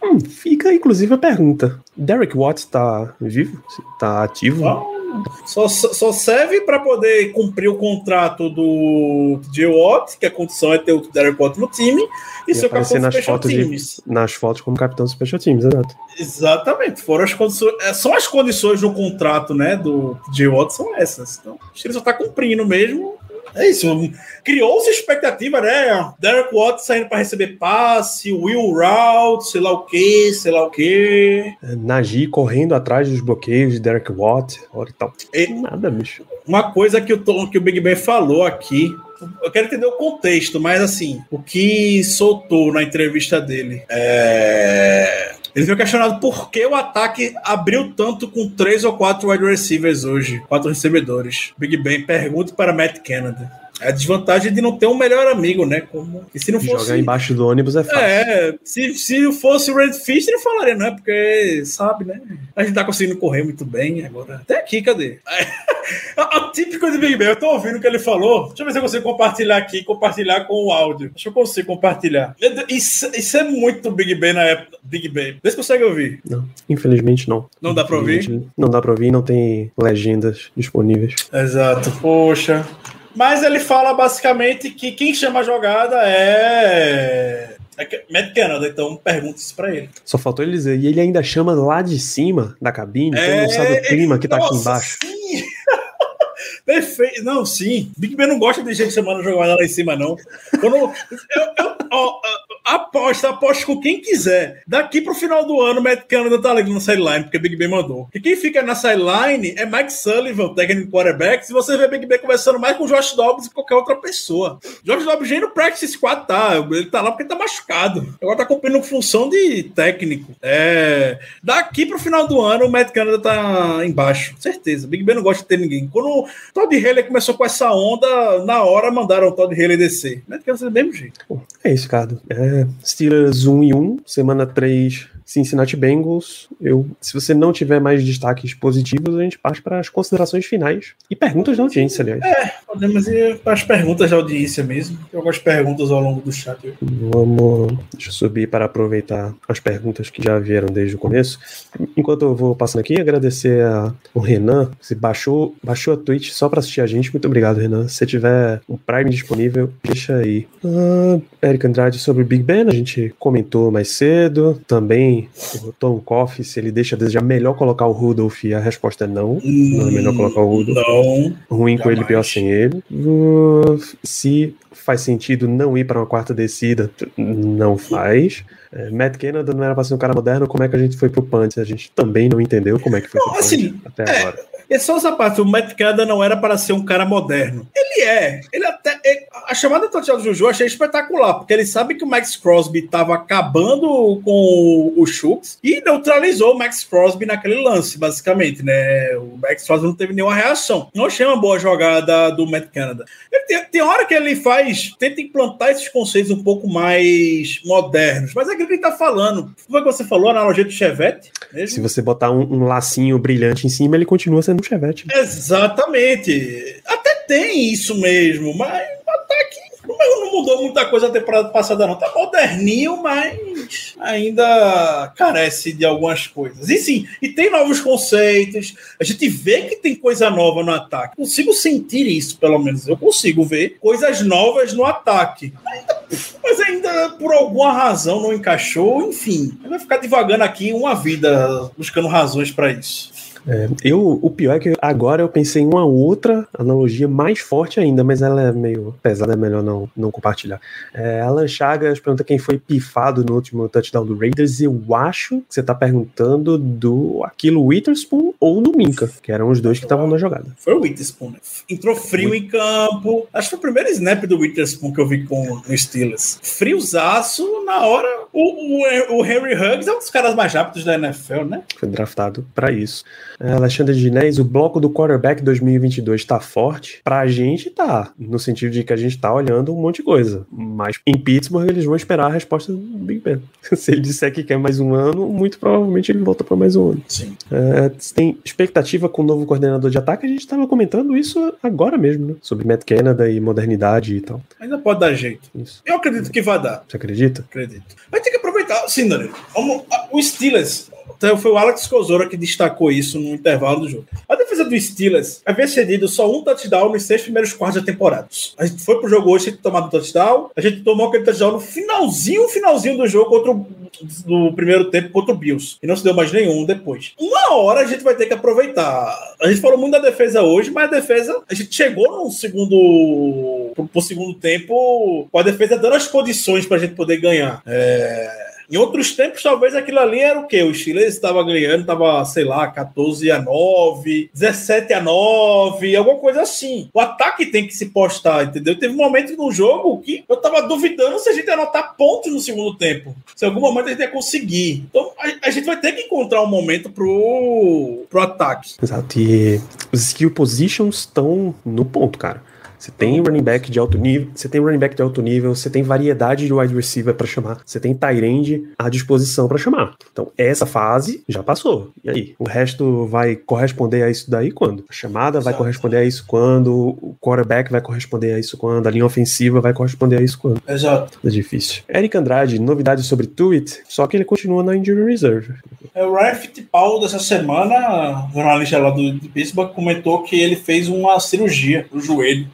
Hum, fica inclusive a pergunta: Derek Watts tá vivo? Tá ativo? Ah. Só, só serve para poder cumprir o contrato do J. Watt, que a condição é ter o Derek Watt no time, e, E seu capitão nas Special fotos, Teams. de, nas fotos como capitão do Special Teams, exato. Exatamente. Foram as condições, é, são as condições do contrato, né, do J. Watt são essas. Então, acho que ele só tá cumprindo mesmo. É isso. Criou-se expectativa, né? Derek Watt saindo para receber passe, Will Route, sei lá o que, sei lá o que. É, Nagy correndo atrás dos bloqueios de Derek Watt, hora e tal. E- Nada, bicho. Uma coisa que o, Tom, que o Big Ben falou aqui, eu quero entender o contexto, mas assim, o que soltou na entrevista dele. É... Ele foi questionado por que o ataque abriu tanto com três ou quatro wide receivers hoje, quatro recebedores. Big Ben pergunta para Matt Canada. É a desvantagem de não ter um melhor amigo, né? Como... E se não fosse. Jogar embaixo do ônibus é fácil. É, se, se fosse o Red Fish, ele falaria, não é? Porque, sabe, né? A gente tá conseguindo correr muito bem agora. Até aqui, cadê? A típico de Big Ben, eu tô ouvindo o que ele falou. Deixa eu ver se eu consigo compartilhar aqui, compartilhar com o áudio. Deixa eu conseguir compartilhar. Isso, isso é muito Big Ben na época. Big Ben. Vê se consegue ouvir. Não, infelizmente não. Não dá pra ouvir? Não dá pra ouvir, não tem legendas disponíveis. Exato. Poxa. Mas ele fala basicamente que quem chama a jogada é. É Matt Canada, então pergunta isso pra ele. Só faltou ele dizer, e ele ainda chama lá de cima da cabine, então ele não sabe o clima que tá aqui É, Nossa, embaixo. Sim. Perfeito. Não, sim. Big Ben não gosta de gente chamando jogada lá em cima, não. Quando, eu, eu- ó, aposta, aposta com quem quiser. Daqui pro final do ano, o Matt Canada tá ali na sideline, porque Big Ben mandou. E quem fica na sideline é Mike Sullivan, técnico de quarterback. Se você vê Big Ben conversando mais com o Josh Dobbs que qualquer outra pessoa. Josh Dobbs já no practice squad tá. Ele tá lá porque tá machucado. Agora tá cumprindo função de técnico. É. Daqui pro final do ano, o Matt Canada tá embaixo. Certeza. Big Ben não gosta de ter ninguém. Quando o Todd Haley começou com essa onda, na hora mandaram o Todd Haley descer. Matt Canada do mesmo jeito. Bom, é isso, Ricardo. É, Steelers 1 e 1, semana 3, Cincinnati Bengals. Eu, se você não tiver mais destaques positivos, a gente parte para as considerações finais e perguntas da audiência, aliás. Podemos ir para as perguntas da audiência mesmo. Tem algumas perguntas ao longo do chat. Vamos. Deixa eu subir para aproveitar as perguntas que já vieram desde o começo. Enquanto eu vou passando aqui, agradecer a, o Renan, que baixou, baixou a Twitch só para assistir a gente. Muito obrigado, Renan. Se tiver um Prime disponível, deixa aí. Ah, Eric Andrade sobre o Big Ben, a gente comentou mais cedo. Também o Tom Coffey, se ele deixa desejar, melhor colocar o Rudolph. A resposta é não. Não é melhor colocar o Rudolph. Não. Ruim com ele, Jamais. pior sem ele. Uh, Se faz sentido não ir para uma quarta descida, não faz. É, Matt Canada não era para ser um cara moderno, como é que a gente foi pro punt? A gente também não entendeu como é que foi Não, pro punt assim, até é, agora. É só essa parte, o Matt Canada não era para ser um cara moderno. Ele é. Ele até. ele- a chamada touchdown do Juju eu achei espetacular, porque ele sabe que o Max Crosby estava acabando com o Schultz e neutralizou o Max Crosby naquele lance, basicamente, né? O Max Crosby não teve nenhuma reação. Não achei uma boa jogada do Matt Canada. Tem, tem hora que ele faz, tenta implantar esses conceitos um pouco mais modernos, mas é aquilo que ele tá falando. Foi o que você falou, a analogia do Chevette? Mesmo? Se você botar um, um lacinho brilhante em cima, ele continua sendo um chevette. Exatamente. Até tem isso mesmo, mas até que não não mudou muita coisa a temporada passada, não. Tá moderninho, mas ainda carece de algumas coisas. E sim, e tem novos conceitos. A gente vê que tem coisa nova no ataque. Consigo sentir isso, pelo menos. Eu consigo ver coisas novas no ataque. Mas ainda, por alguma razão, não encaixou. Enfim, vai ficar devagando aqui uma vida buscando razões para isso. É, eu, o pior é que agora eu pensei em uma outra analogia mais forte ainda, mas ela é meio pesada, é melhor não, não compartilhar. É, Alan Chagas pergunta quem foi pifado no último touchdown do Raiders. Eu acho que você tá perguntando do Aquilo Witherspoon ou do Minka, que eram os dois que estavam na jogada. Foi o Witherspoon, né? Entrou frio em campo. Acho que foi o primeiro snap do Witherspoon que eu vi com o Steelers. Friozaço na hora. O, o, o Henry Huggs é um dos caras mais rápidos da NFL, né? Foi draftado para isso. É, Alexandre Ginés, o bloco do quarterback 2022 tá forte? Pra gente tá, no sentido de que a gente tá olhando um monte de coisa. Mas em Pittsburgh eles vão esperar a resposta do Big Ben. Se ele disser que quer mais um ano, muito provavelmente ele volta para mais um ano. Sim. É, tem expectativa com o novo coordenador de ataque? A gente tava comentando isso agora mesmo, né? Sobre Matt Canada e modernidade e tal. Ainda pode dar jeito. Isso. Eu acredito que vai dar. Você acredita? Acredito. Vai ter que aproveitar. Sim, Danilo. Vamos- a- O Steelers. Então foi o Alex Kozora que destacou isso no intervalo do jogo. A defesa do Steelers havia cedido só um touchdown nos seis primeiros quartos da temporada. A gente foi pro jogo hoje tomado touchdown. A gente tomou aquele touchdown no finalzinho, finalzinho do jogo contra o do primeiro tempo contra o Bills. E não se deu mais nenhum depois. Uma hora a gente vai ter que aproveitar. A gente falou muito da defesa hoje, mas a defesa. A gente chegou no segundo. Pro, pro segundo tempo com a defesa dando as condições pra gente poder ganhar. É. Em outros tempos, talvez aquilo ali era o quê? O Steelers estava ganhando, estava, sei lá, 14 a 9, 17 a 9, alguma coisa assim. O ataque tem que se postar, entendeu? Teve um momento no jogo que eu estava duvidando se a gente ia anotar pontos no segundo tempo. Se em algum momento a gente ia conseguir. Então, a, a gente vai ter que encontrar um momento pro, pro ataque. Exato. E os skill positions estão no ponto, cara. Você tem running back de alto nível, você tem running back de alto nível, você tem variedade de wide receiver para chamar, você tem tight end à disposição para chamar. Então, essa fase já passou. E aí, o resto vai corresponder a isso daí quando? A chamada vai corresponder a isso quando? O quarterback vai corresponder a isso quando? A linha ofensiva vai corresponder a isso quando? Exato. É difícil. Eric Andrade, novidades sobre Tweet, só que ele continua na injury reserve. É, O Ryan Fittipaldi, dessa semana, jornalista lá do, de Pittsburgh, comentou que ele fez uma cirurgia no joelho.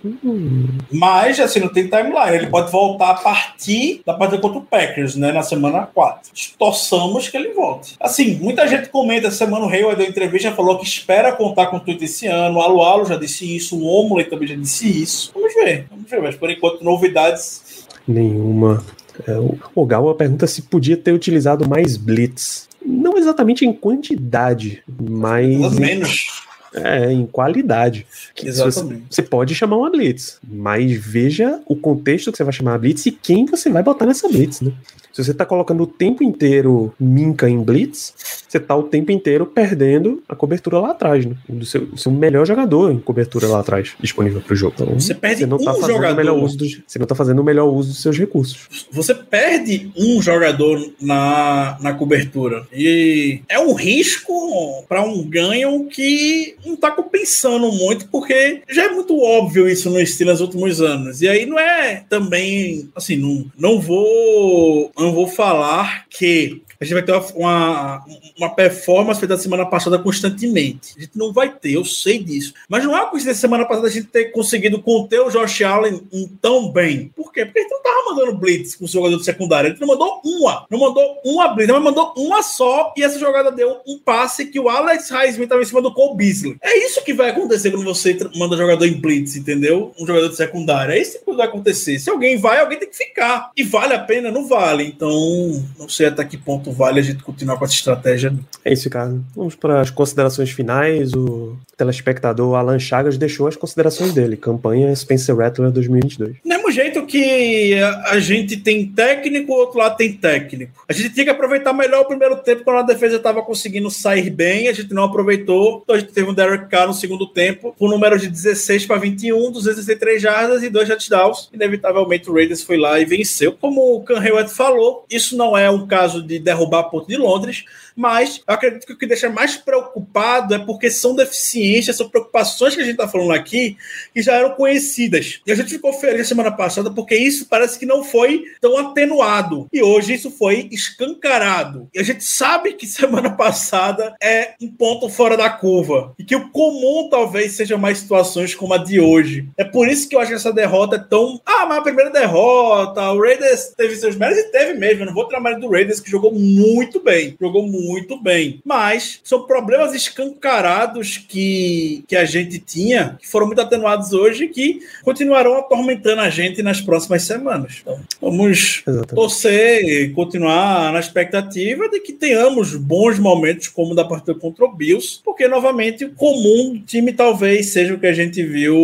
Mas, assim, não tem timeline. Ele pode voltar a partir da partida contra o Packers, né? Na semana 4. Torçamos que ele volte. Assim, muita gente comenta. Essa semana o Hayward deu entrevista e falou que espera contar com o Twitter esse ano. O Alu Alu já disse isso. O Omley também já disse isso. Vamos ver. Vamos ver. Mas, por enquanto, novidades. Nenhuma. É, o Ogawa pergunta se podia ter utilizado mais blitz. Não exatamente em quantidade, mas em, menos. É, em qualidade. Que se Você, Exatamente. você pode chamar uma blitz, mas veja o contexto que você vai chamar a blitz e quem você vai botar nessa blitz, né? Se você tá colocando o tempo inteiro Minca em blitz, você tá o tempo inteiro perdendo a cobertura lá atrás, né? Do seu, o seu melhor jogador em cobertura lá atrás disponível pro jogo. Então, Você perde não tá um fazendo jogador. o melhor uso dos, você não tá fazendo o melhor uso dos seus recursos. você perde um jogador na, na cobertura. E é um risco para um ganho que não tá compensando muito, porque já é muito óbvio isso no nos últimos anos. E aí não é também, assim, não, não vou não vou falar que a gente vai ter uma, uma, performance feita semana passada constantemente. A gente não vai ter, eu sei disso. Mas não é uma coincidência semana passada a gente ter conseguido conter o Josh Allen tão bem. Por quê? Porque ele não tava mandando blitz com o seu jogador de secundário. Ele não mandou uma. Não mandou uma blitz, mas mandou uma só. E essa jogada deu um passe que o Alex Highsmith estava em cima do Cole Beasley. É isso que vai acontecer quando você manda jogador em blitz, entendeu? Um jogador de secundário. É isso que vai acontecer. Se alguém vai, alguém tem que ficar. E vale a pena? Não vale. Então, não sei até que ponto vale a gente continuar com essa estratégia. É isso, cara. Vamos para as considerações finais. O telespectador Alan Chagas deixou as considerações dele. Campanha Spencer Rattler 2022. Do mesmo jeito que a, gente tem técnico, o outro lado tem técnico. A gente tinha que aproveitar melhor o primeiro tempo quando a defesa estava conseguindo sair bem, a gente não aproveitou. Então a gente teve um Derek Carr no segundo tempo, com número de 16 para 21, 263 jardas e dois touchdowns. Inevitavelmente o Raiders foi lá e venceu. Como o Can Hayward falou, isso não é um caso de derrubar a ponte de Londres, mas eu acredito que o que deixa mais preocupado é porque são deficiências, são preocupações que a gente está falando aqui que já eram conhecidas. E a gente ficou feliz a semana passada porque isso parece que não foi tão atenuado. E hoje isso foi escancarado. E a gente sabe que semana passada é um ponto fora da curva. E que o comum talvez sejam mais situações como a de hoje. É por isso que eu acho que essa derrota é tão. Ah, mas a primeira derrota, o Raiders teve seus méritos e teve mesmo. Eu não vou mérito do Raiders, que jogou muito bem. Jogou muito bem. Mas são problemas escancarados que, que a gente tinha, que foram muito atenuados hoje, que continuarão atormentando a gente nas próximas semanas. Então, vamos Exatamente. torcer e continuar na expectativa de que tenhamos bons momentos, como da partida contra o Bills, porque, novamente, o comum do time talvez seja o que a gente viu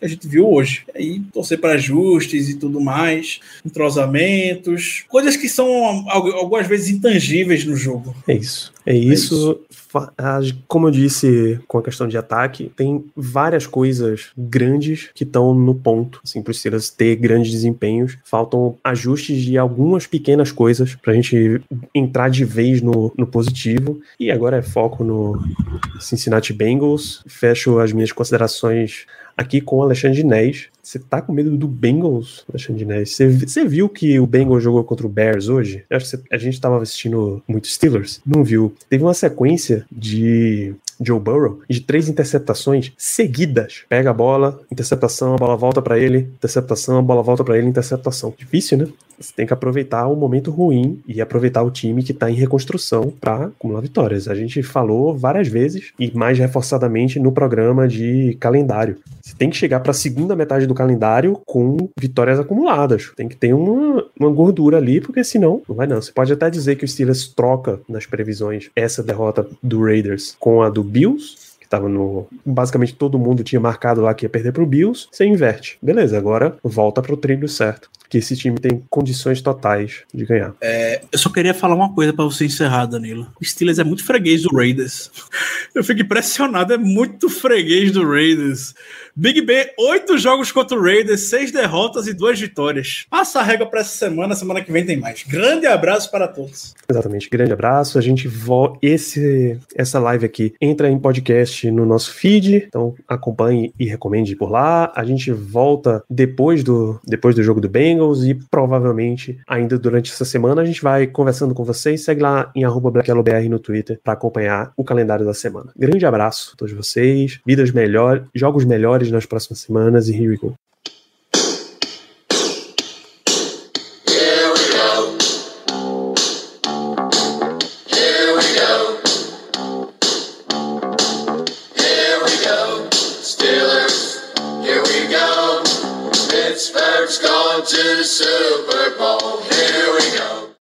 a gente viu hoje. E aí, torcer para ajustes e tudo mais, entrosamentos, coisas que são algumas vezes intangíveis no jogo. É isso. É isso. Como eu disse com a questão de ataque, tem várias coisas grandes que estão no ponto, assim, para os Steelers ter grandes desempenhos. Faltam ajustes de algumas pequenas coisas para a gente entrar de vez no, no positivo. E agora é foco no Cincinnati Bengals. Fecho as minhas considerações aqui com o Alexandre Nés. Você tá com medo do Bengals, Alexandre Nés? Você, você viu que o Bengals jogou contra o Bears hoje? Eu acho que a gente tava assistindo muito Steelers. Não viu? Teve uma sequência de Joe Burrow de três interceptações seguidas. Pega a bola, interceptação, a bola volta para ele, interceptação, a bola volta para ele, interceptação. Difícil, né? Você tem que aproveitar o momento ruim e aproveitar o time que está em reconstrução para acumular vitórias. A gente falou várias vezes e mais reforçadamente no programa de calendário. Você tem que chegar para a segunda metade do calendário com vitórias acumuladas. Tem que ter uma, uma gordura ali, porque senão não vai não. Você pode até dizer que o Steelers troca nas previsões essa derrota do Raiders com a do Bills, que estava no. Basicamente todo mundo tinha marcado lá que ia perder pro Bills, você inverte. Beleza, agora volta pro trilho certo que esse time tem condições totais de ganhar. É, eu só queria falar uma coisa para você encerrar, Danilo. O Steelers é muito freguês do Raiders. Eu fico impressionado, é muito freguês do Raiders. Big Ben, oito jogos contra o Raiders, seis derrotas e duas vitórias. Passa a régua para essa semana, semana que vem tem mais. Grande abraço para todos. Exatamente, grande abraço. A gente volta. Esse, essa live aqui entra em podcast no nosso feed, então acompanhe e recomende por lá. A gente volta depois do, depois do jogo do Bengals e provavelmente ainda durante essa semana a gente vai conversando com vocês. Segue lá em BlackYellowBR no Twitter para acompanhar o calendário da semana. Grande abraço a todos vocês, vidas melhores, jogos melhores nas próximas semanas e. Here we go.